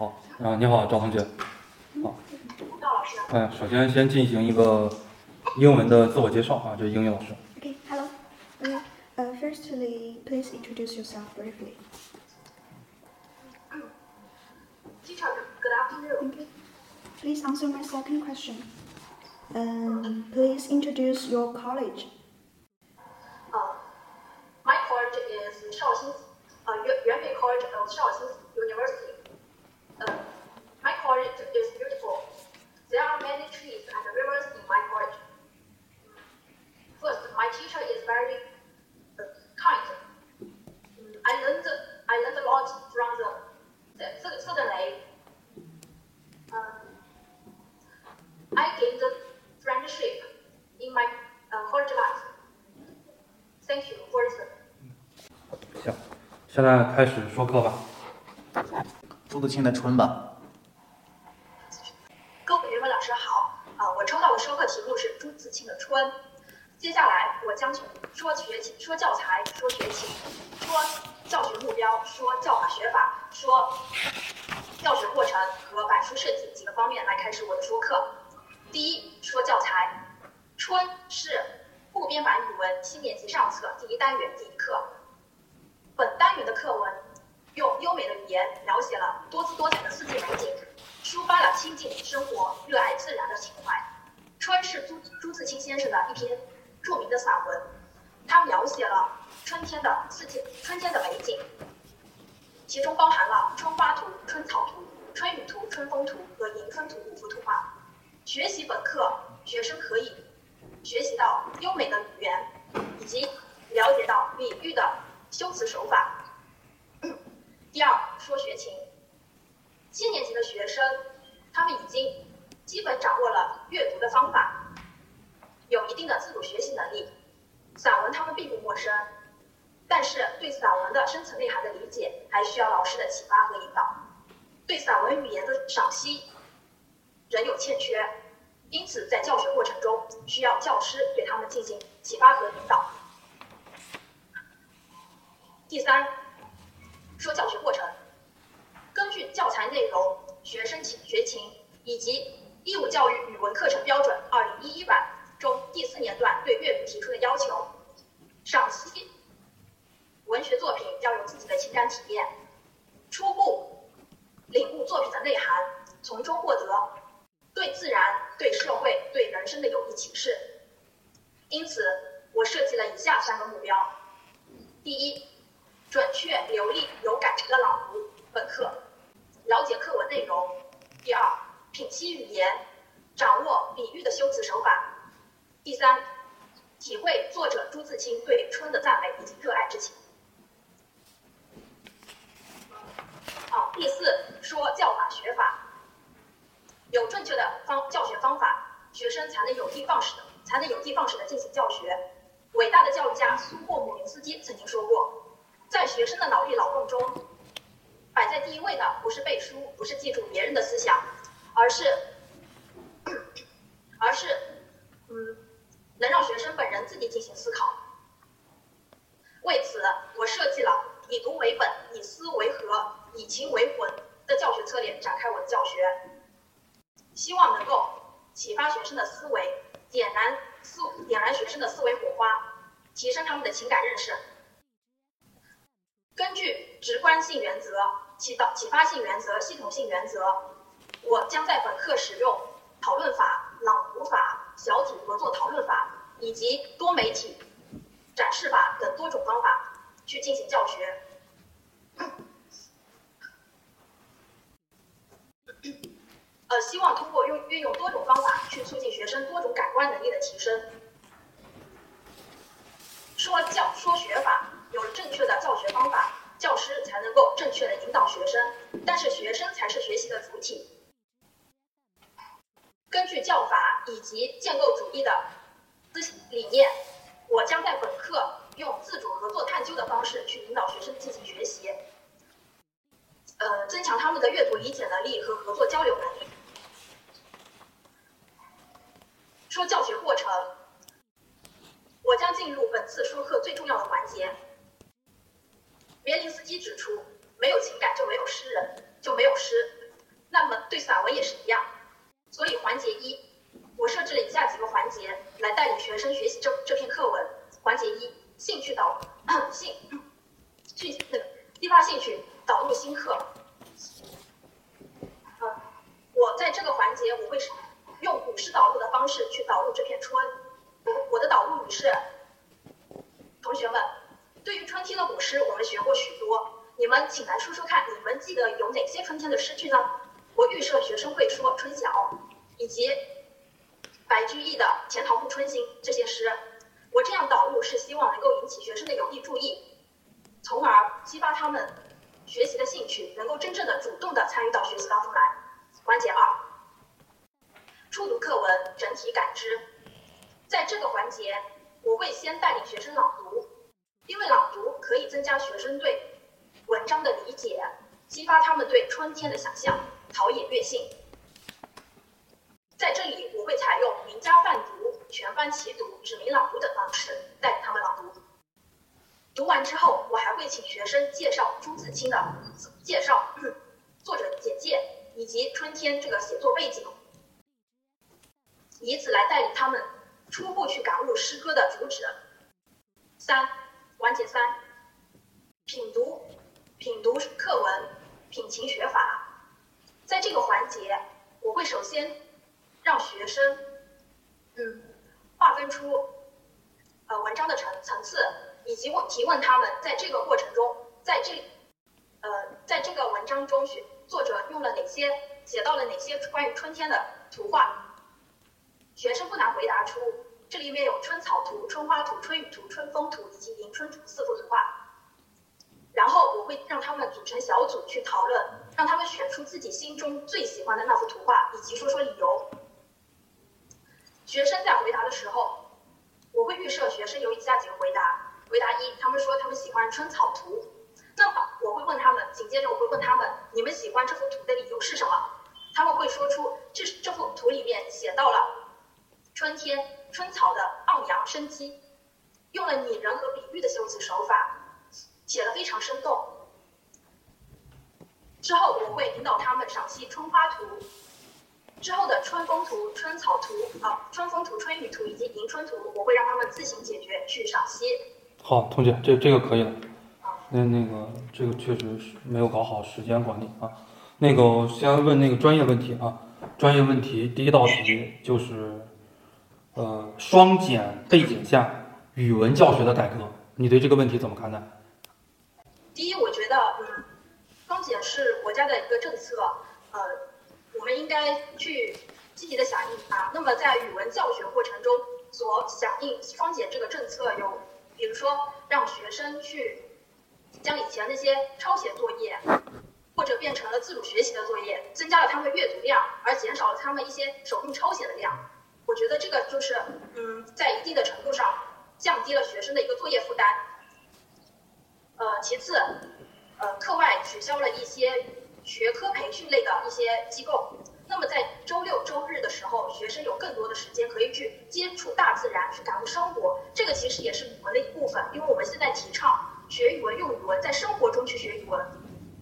好，啊，你好，赵同学。好。赵老师。哎，首先先进行一个英文的自我介绍啊，这是英语老师。Okay, hello. Uh, uh, firstly, please introduce yourself briefly. Good afternoon. Okay. Please answer my second question. Um, please introduce your college. 现在开始说课吧。朱自清的《春》吧。各位同学老师好，啊，我抽到的授课题目是朱自清的《春》。接下来我将从说学习、说教材、说学情、说教学目标、说教法学法、说教学过程和板书设计几个方面来开始我的说课。第一，说教材，《春》是部编版语文七年级上册第一单元第一课。本单元的课文。用优美的语言描写了多彩的四季美景，抒发了亲近生活、热爱自然的情怀。《春》是朱朱自清先生的一篇著名的散文，它描写了春天的四季、春天的美景，其中包含了春花图、春草图、春雨图、春风图和迎春图五幅图画。学习本课，学生可以学习到优美的语言，以及了解到比喻的修辞手法。第二，说学情。七年级的学生，他们已经基本掌握了阅读的方法，有一定的自主学习能力。散文他们并不陌生，但是对散文的深层内涵的理解，还需要老师的启发和引导。对散文语言的赏析仍有欠缺，因此在教学过程中，需要教师对他们进行启发和引导。第三。说教学过程，根据教材内容、学情以及义务教育语文课程标准二零一一版中第四年段对阅读提出的要求，赏析文学作品要有自己的情感体验，初步领悟作品的内涵，从中获得对自然、对社会、对人生的有益启示。因此，我设计了以下三个目标：第一。准确、流利、有感情的朗读本课，了解课文内容。第二，品析语言，掌握比喻的修辞手法。第三，体会作者朱自清对春的赞美以及热爱之情。好，第四，说教法学法，有正确的方教学方法，学生才能有的放矢的，才能有的放矢的进行教学。伟大的教育家苏霍姆林斯基曾经说过。在学生的脑力劳动中，摆在第一位的不是背书，不是记住别人的思想，而是，而是，嗯，能让学生本人自己进行思考。为此，我设计了以读为本、以思为核、以情为魂的教学策略，展开我的教学，希望能够启发学生的思维，点燃思点燃学生的思维火花，提升他们的情感认识。根据直观性原则、启导启发性原则、系统性原则，我将在本课使用讨论法、朗读法、小组合作讨论法以及多媒体展示法等多种方法去进行教学。呃，希望通过用运用多种方法去促进学生多种感官能力的提升。说教说学法。有正确的教学方法，教师才能够正确的引导学生，但是学生才是学习的主体。根据教法以及建构主义的思想理念，我将在本课用自主合作探究的方式去引导学生进行学习，呃，增强他们的阅读理解能力和合作交流能力。说教学过程，我将进入本次说课最重要的环节。别林斯基指出，没有情感就没有诗人，就没有诗。那么对散文也是一样。所以环节一，我设置了以下几个环节来带领学生学习这这篇课文。环节一，兴趣导 兴趣那个激发兴趣，导入新课。我在这个环节我会用古诗导入的方式去导入这篇春。我的导入语是：同学们，对于春天的古诗，我们学过许多，你们请来说说看，你们记得有哪些春天的诗句呢？我预设学生会说《春晓》，以及白居易的《潜逃墓春心》这些诗。我这样导入是希望能够引起学生的有意注意，从而激发他们学习的兴趣，能够真正的主动的参与到学习当中来。环节二，初读课文整体感知。在这个环节，我会先带领学生朗读，因为朗读可以增加学生对文章的理解，激发他们对春天的想象。陶冶乐性，在这里我会采用名家泛读、全班齐读、指名朗读等方式带领他们朗读。读完之后，我还会请学生介绍朱自清的介绍、作者简介以及春天这个写作背景，以此来带领他们初步去感悟诗歌的主旨。三环节三，品读，品读课文，品情学法。在这个环节，我会首先让学生，嗯，划分出呃文章的层层次，以及问提问他们在这个过程中，在这呃在这个文章中，学作者用了哪些写到了哪些关于春天的图画。学生不难回答出，这里面有春草图、春花图、春雨图、春风图以及迎春图四幅图画。然后我会让他们组成小组去讨论，让他们选出自己心中最喜欢的那幅图画，以及说说理由。学生在回答的时候，我会预设学生有以下几个回答：回答一，他们说他们喜欢春草图，那么我会问他们，紧接着我会问他们，你们喜欢这幅图的理由是什么？他们会说出这这幅图里面写到了春天春草的昂扬生机，用了拟人和比喻的修辞手法。写的非常生动。之后我会引导他们赏析春花图，之后的春风图、春草图啊，春风图、春雨图以及迎春图，我会让他们自行解决去赏析。好，同学，这这个可以了。那那个这个确实是没有搞好时间管理啊。那个先问那个专业问题啊，专业问题第一道题就是，呃，双减背景下语文教学的改革，你对这个问题怎么看待？第一，我觉得，嗯，双减是国家的一个政策，呃，我们应该去积极的响应它。那么在语文教学过程中所响应双减这个政策有，比如说让学生去将以前那些抄写作业，或者变成了自主学习的作业，增加了他们阅读量，而减少了他们一些手动抄写的量。我觉得这个就是，嗯，在一定的程度上降低了学生的一个作业负担。呃，其次，呃，课外取消了一些学科培训类的一些机构。那么在周六周日的时候，学生有更多的时间可以去接触大自然，去感悟生活。这个其实也是语文的一部分，因为我们现在提倡学语文用语文，在生活中去学语文，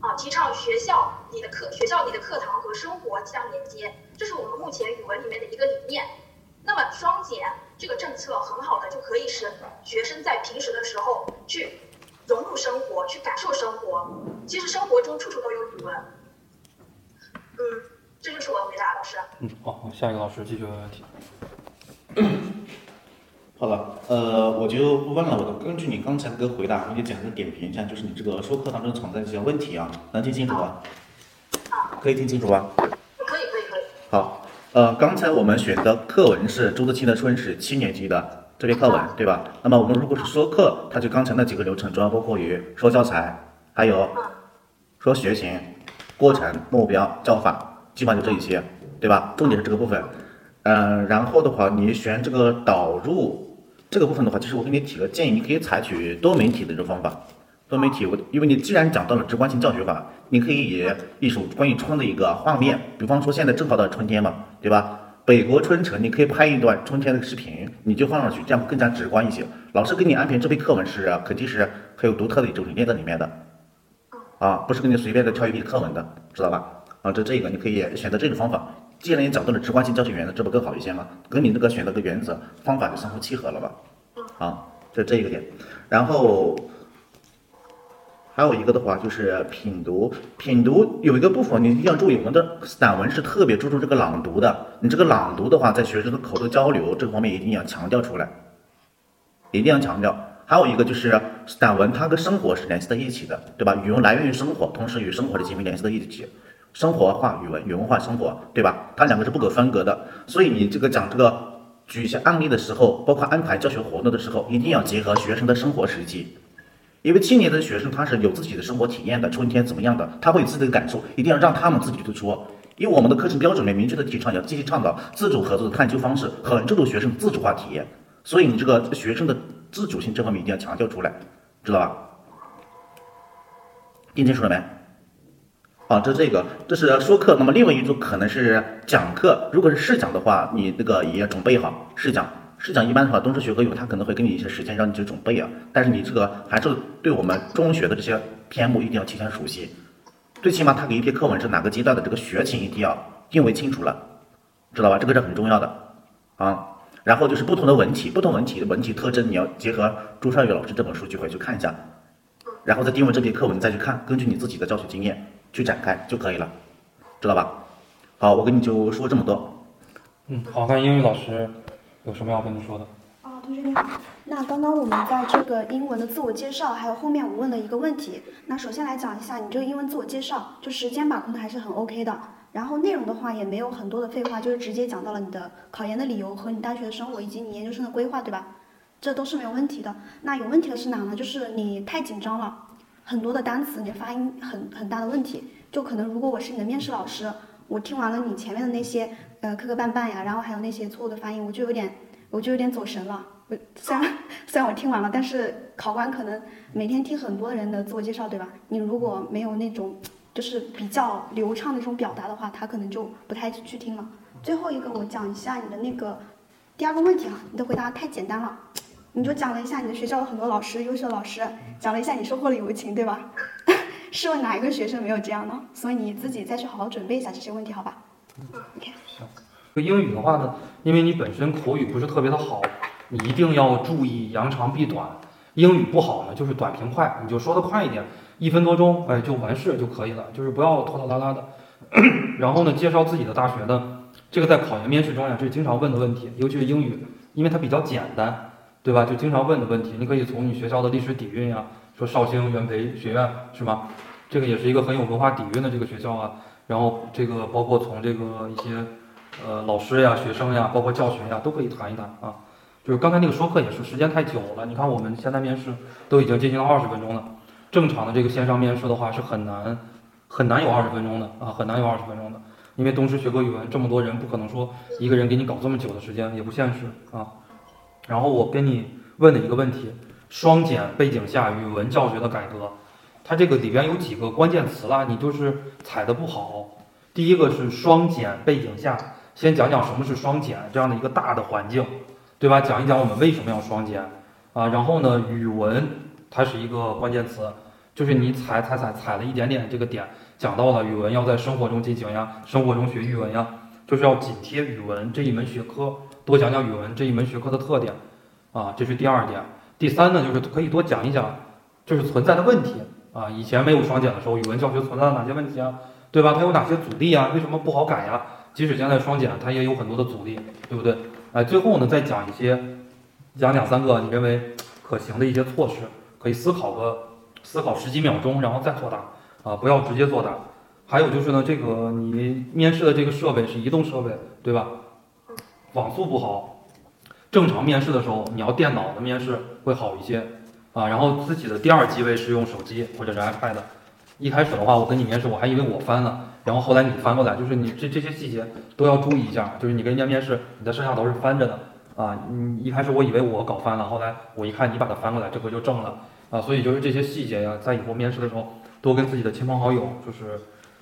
啊，提倡学校你的课学校你的课堂和生活相连接，这是我们目前语文里面的一个理念。那么双减这个政策很好的就可以使学生在平时的时候去。融入生活，去感受生活。其实生活中处处都有语文。嗯，这就是我的回答，老师。嗯，好，下一个老师继续问问题。好了，呃，我就不问了。我根据你刚才的回答，我给你简单的点评一下，就是你这个说课当中存在的一些问题啊，能听清楚吧？可以听清楚吧？可以，可以，可以。好，呃，刚才我们选的课文是朱自清的《春》，是七年级的。这篇课文对吧？那么我们如果是说课，它就刚才那几个流程，主要包括于说教材，还有说学情、过程、目标、教法，基本上就这一些，对吧？重点是这个部分。嗯，然后的话，你选这个导入这个部分的话，其实我给你提个建议，你可以采取多媒体的这种方法。多媒体，我因为你既然讲到了直观性教学法，你可以以一首关于春的一个画面，比方说现在正好到春天嘛，对吧？北国春城，你可以拍一段春天的视频，你就放上去，这样更加直观一些。老师给你安排这篇课文是肯定是很有独特的一种理念在里面的，啊，不是给你随便的挑一篇课文的，知道吧？啊，这这个你可以选择这种方法。既然你找到了直观性教学原则，这不更好一些吗？跟你那个选择的原则方法就相互契合了吧？啊，这这一个点，然后还有一个的话就是品读，品读有一个部分你一定要注意，我们的散文是特别注重这个朗读的。你这个朗读的话，在学生的口头交流这方面一定要强调出来，一定要强调。还有一个就是散文，它跟生活是联系在一起的，对吧？语文来源于生活，同时与生活的紧密联系在一起。生活化语文，语文化生活，对吧？它两个是不可分割的。所以你这个讲这个举一些案例的时候，包括安排教学活动的时候，一定要结合学生的生活实际。因为青年的学生他是有自己的生活体验的，春天怎么样的，他会有自己的感受，一定要让他们自己去说。因为我们的课程标准里面明确的提倡要积极倡导自主合作的探究方式，很注重学生自主化体验。所以你这个学生的自主性这方面一定要强调出来，知道吧？听清楚了没？啊，这这个这是说课，那么另外一组可能是讲课。如果是试讲的话，你那个也要准备好试讲。试讲一般的话，东师学科有他可能会给你一些时间让你去准备啊。但是你这个还是对我们中学的这些篇目一定要提前熟悉，最起码他给一篇课文是哪个阶段的这个学情一定要定位清楚了，知道吧？这个是很重要的啊。然后就是不同的文体，不同文体的文体特征，你要结合朱少宇老师这本书去回去看一下，然后再定位这篇课文再去看，根据你自己的教学经验。去展开就可以了，知道吧？好，我跟你就说这么多。嗯，好，那英语老师有什么要跟你说的？啊，同学你好。那刚刚我们在这个英文的自我介绍，还有后面我问了一个问题。那首先来讲一下你这个英文自我介绍，就时间把控的还是很 OK 的。然后内容的话也没有很多的废话，就是直接讲到了你的考研的理由和你大学的生活以及你研究生的规划，对吧？这都是没有问题的。那有问题的是哪呢？就是你太紧张了。很多的单词，你发音很很大的问题，就可能如果我是你的面试老师，我听完了你前面的那些呃磕磕绊绊呀，然后还有那些错误的发音，我就有点我就有点走神了。我虽然虽然我听完了，但是考官可能每天听很多人的自我介绍，对吧？你如果没有那种就是比较流畅的这种表达的话，他可能就不太去听了。最后一个我讲一下你的那个第二个问题啊，你的回答太简单了。你就讲了一下你的学校有很多老师，优秀的老师，讲了一下你收获了友情，对吧？试问哪一个学生没有这样呢？所以你自己再去好好准备一下这些问题，好吧？OK。行。英语的话呢，因为你本身口语不是特别的好，你一定要注意扬长避短。英语不好呢，就是短平快，你就说的快一点，一分多钟，哎，就完事就可以了，就是不要拖拖拉拉的。然后呢，介绍自己的大学呢，这个在考研面试中呀，这是经常问的问题，尤其是英语，因为它比较简单。对吧？就经常问的问题，你可以从你学校的历史底蕴呀，说绍兴元培学院是吗？这个也是一个很有文化底蕴的这个学校啊。然后这个包括从这个一些呃老师呀、学生呀，包括教学呀，都可以谈一谈啊。就是刚才那个说课也是时间太久了，你看我们现在面试都已经进行了二十分钟了，正常的这个线上面试的话是很难很难有二十分钟的啊，很难有二十分钟的，因为东师学科语文这么多人，不可能说一个人给你搞这么久的时间，也不现实啊。然后我跟你问的一个问题，双减背景下语文教学的改革，它这个里边有几个关键词啦，你就是踩的不好。第一个是双减背景下，先讲讲什么是双减这样的一个大的环境，对吧？讲一讲我们为什么要双减啊？然后呢，语文它是一个关键词，就是你踩踩踩踩了一点点这个点，讲到了语文要在生活中进行呀，生活中学语文呀，就是要紧贴语文这一门学科。多讲讲语文这一门学科的特点，啊，这是第二点。第三呢，就是可以多讲一讲，就是存在的问题啊。以前没有双减的时候，语文教学存在了哪些问题啊？对吧？它有哪些阻力啊？为什么不好改呀？即使现在双减，它也有很多的阻力，对不对？哎，最后呢，再讲一些，讲两三个你认为可行的一些措施，可以思考个思考十几秒钟，然后再作答啊，不要直接作答。还有就是呢，这个你面试的这个设备是移动设备，对吧？网速不好，正常面试的时候你要电脑的面试会好一些啊。然后自己的第二机位是用手机或者是 iPad。一开始的话，我跟你面试，我还以为我翻了，然后后来你翻过来，就是你这这些细节都要注意一下。就是你跟人家面试，你的摄像头是翻着的啊。你一开始我以为我搞翻了，后来我一看你把它翻过来，这回就正了啊。所以就是这些细节呀，在以后面试的时候多跟自己的亲朋好友，就是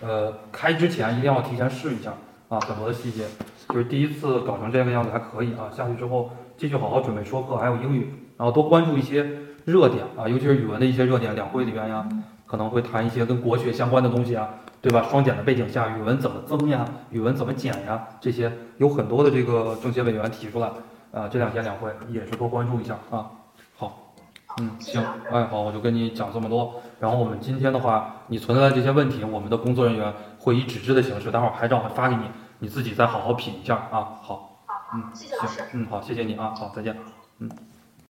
呃开之前一定要提前试一下。啊，很多的细节，就是第一次搞成这个样子还可以啊。下去之后继续好好准备说课，还有英语，然后多关注一些热点啊，尤其是语文的一些热点，两会里边呀，可能会谈一些跟国学相关的东西啊，对吧？双减的背景下，语文怎么增呀？语文怎么减呀？这些有很多的这个政协委员提出来，啊，这两天两会也是多关注一下啊。好，嗯，行，哎，好，我就跟你讲这么多。然后我们今天的话，你存在的这些问题，我们的工作人员会以纸质的形式，待会儿拍照会发给你，你自己再好好品一下啊。好，好，嗯，谢谢老师行。，嗯，好，谢谢你啊，好，再见，嗯。